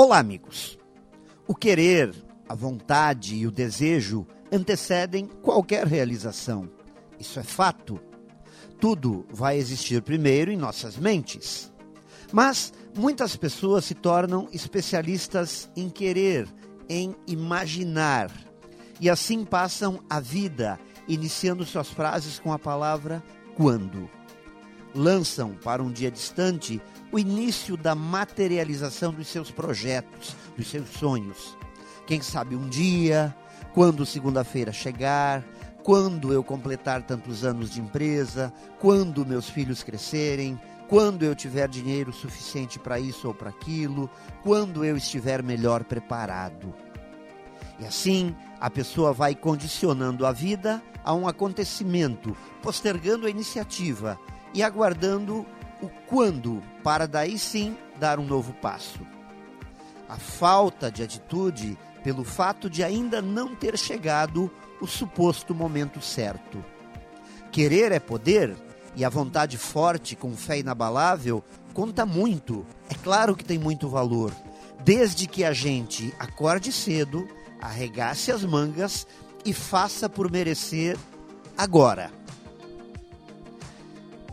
Olá, amigos. O querer, a vontade e o desejo antecedem qualquer realização. Isso é fato. Tudo vai existir primeiro em nossas mentes. Mas muitas pessoas se tornam especialistas em querer, em imaginar. E assim passam a vida iniciando suas frases com a palavra quando. Lançam para um dia distante o início da materialização dos seus projetos, dos seus sonhos. Quem sabe um dia, quando segunda-feira chegar, quando eu completar tantos anos de empresa, quando meus filhos crescerem, quando eu tiver dinheiro suficiente para isso ou para aquilo, quando eu estiver melhor preparado. E assim, a pessoa vai condicionando a vida a um acontecimento, postergando a iniciativa e aguardando o quando para daí sim dar um novo passo. A falta de atitude pelo fato de ainda não ter chegado o suposto momento certo. Querer é poder e a vontade forte com fé inabalável conta muito. É claro que tem muito valor, desde que a gente acorde cedo, arregace as mangas e faça por merecer agora.